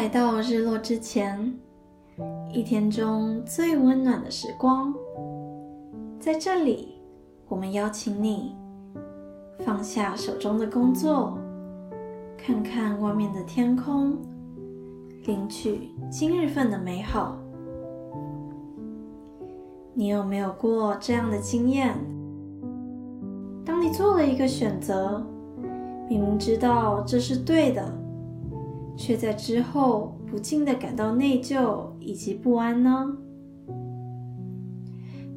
来到日落之前，一天中最温暖的时光。在这里，我们邀请你放下手中的工作，看看外面的天空，领取今日份的美好。你有没有过这样的经验？当你做了一个选择，明明知道这是对的。却在之后不禁的感到内疚以及不安呢？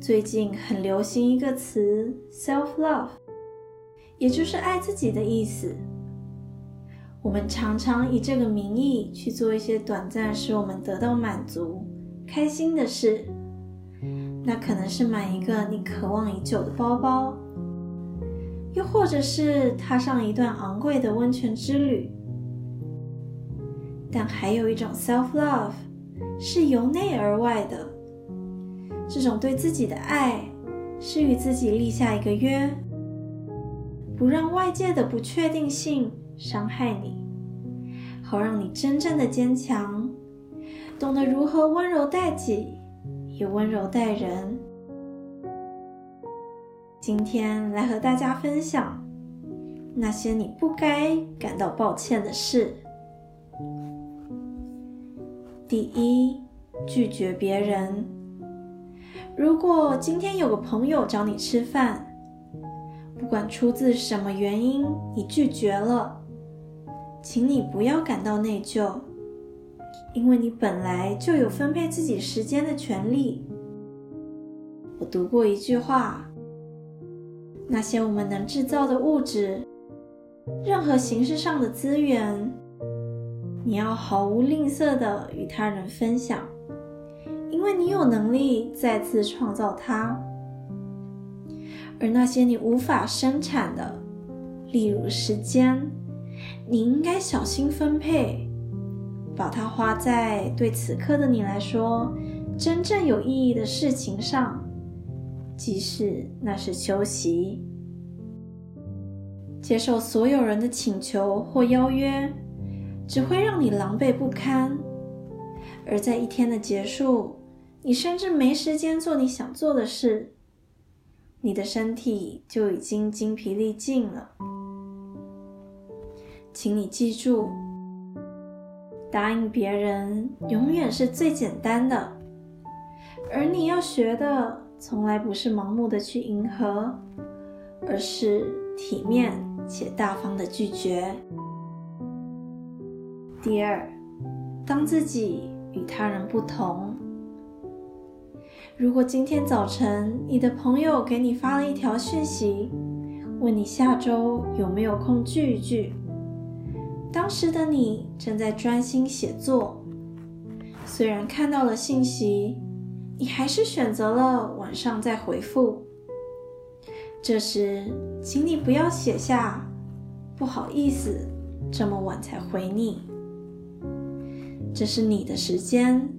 最近很流行一个词 “self love”，也就是爱自己的意思。我们常常以这个名义去做一些短暂使我们得到满足、开心的事，那可能是买一个你渴望已久的包包，又或者是踏上一段昂贵的温泉之旅。但还有一种 self love，是由内而外的。这种对自己的爱，是与自己立下一个约，不让外界的不确定性伤害你，好让你真正的坚强，懂得如何温柔待己，也温柔待人。今天来和大家分享那些你不该感到抱歉的事。第一，拒绝别人。如果今天有个朋友找你吃饭，不管出自什么原因，你拒绝了，请你不要感到内疚，因为你本来就有分配自己时间的权利。我读过一句话：那些我们能制造的物质，任何形式上的资源。你要毫无吝啬的与他人分享，因为你有能力再次创造它。而那些你无法生产的，例如时间，你应该小心分配，把它花在对此刻的你来说真正有意义的事情上，即使那是休息。接受所有人的请求或邀约。只会让你狼狈不堪，而在一天的结束，你甚至没时间做你想做的事，你的身体就已经精疲力尽了。请你记住，答应别人永远是最简单的，而你要学的从来不是盲目的去迎合，而是体面且大方的拒绝。第二，当自己与他人不同。如果今天早晨你的朋友给你发了一条讯息，问你下周有没有空聚一聚，当时的你正在专心写作，虽然看到了信息，你还是选择了晚上再回复。这时，请你不要写下“不好意思，这么晚才回你”。这是你的时间，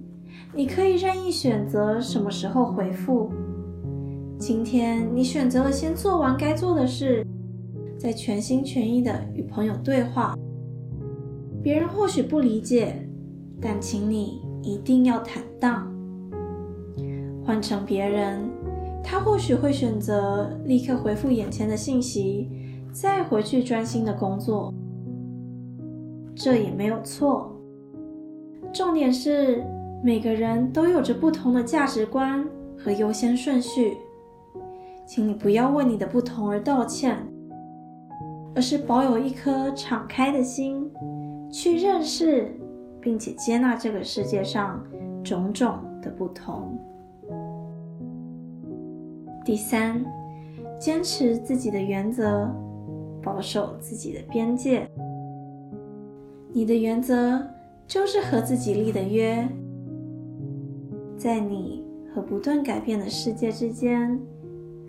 你可以任意选择什么时候回复。今天你选择了先做完该做的事，再全心全意的与朋友对话。别人或许不理解，但请你一定要坦荡。换成别人，他或许会选择立刻回复眼前的信息，再回去专心的工作。这也没有错。重点是，每个人都有着不同的价值观和优先顺序，请你不要为你的不同而道歉，而是保有一颗敞开的心，去认识并且接纳这个世界上种种的不同。第三，坚持自己的原则，保守自己的边界。你的原则。就是和自己立的约，在你和不断改变的世界之间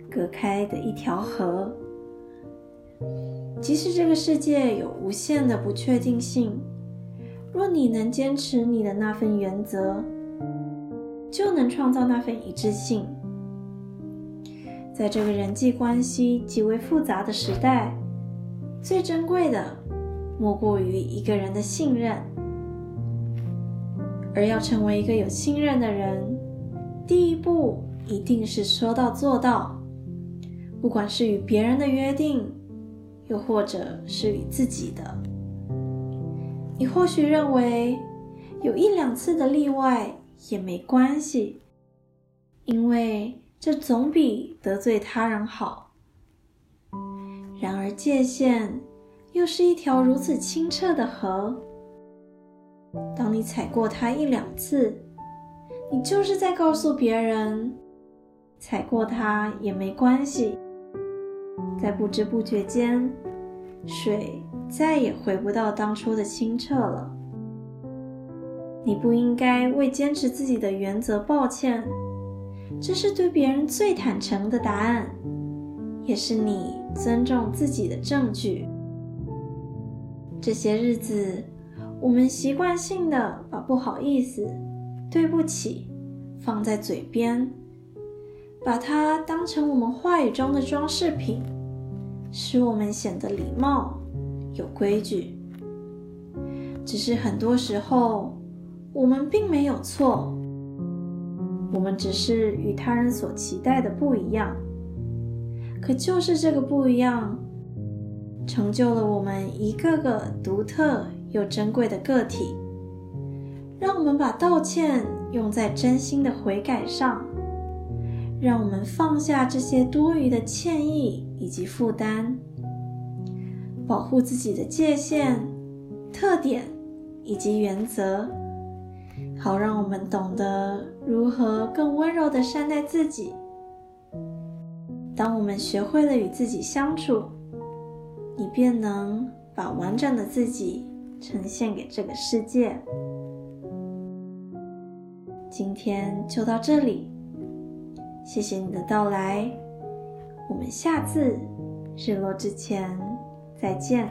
隔开的一条河。即使这个世界有无限的不确定性，若你能坚持你的那份原则，就能创造那份一致性。在这个人际关系极为复杂的时代，最珍贵的莫过于一个人的信任。而要成为一个有信任的人，第一步一定是说到做到。不管是与别人的约定，又或者是与自己的，你或许认为有一两次的例外也没关系，因为这总比得罪他人好。然而，界限又是一条如此清澈的河，当你踩过它一两次，你就是在告诉别人，踩过它也没关系。在不知不觉间，水再也回不到当初的清澈了。你不应该为坚持自己的原则抱歉，这是对别人最坦诚的答案，也是你尊重自己的证据。这些日子，我们习惯性的把不好意思、对不起放在嘴边，把它当成我们话语中的装饰品。使我们显得礼貌、有规矩。只是很多时候，我们并没有错，我们只是与他人所期待的不一样。可就是这个不一样，成就了我们一个个独特又珍贵的个体。让我们把道歉用在真心的悔改上。让我们放下这些多余的歉意以及负担，保护自己的界限、特点以及原则，好让我们懂得如何更温柔的善待自己。当我们学会了与自己相处，你便能把完整的自己呈现给这个世界。今天就到这里。谢谢你的到来，我们下次日落之前再见。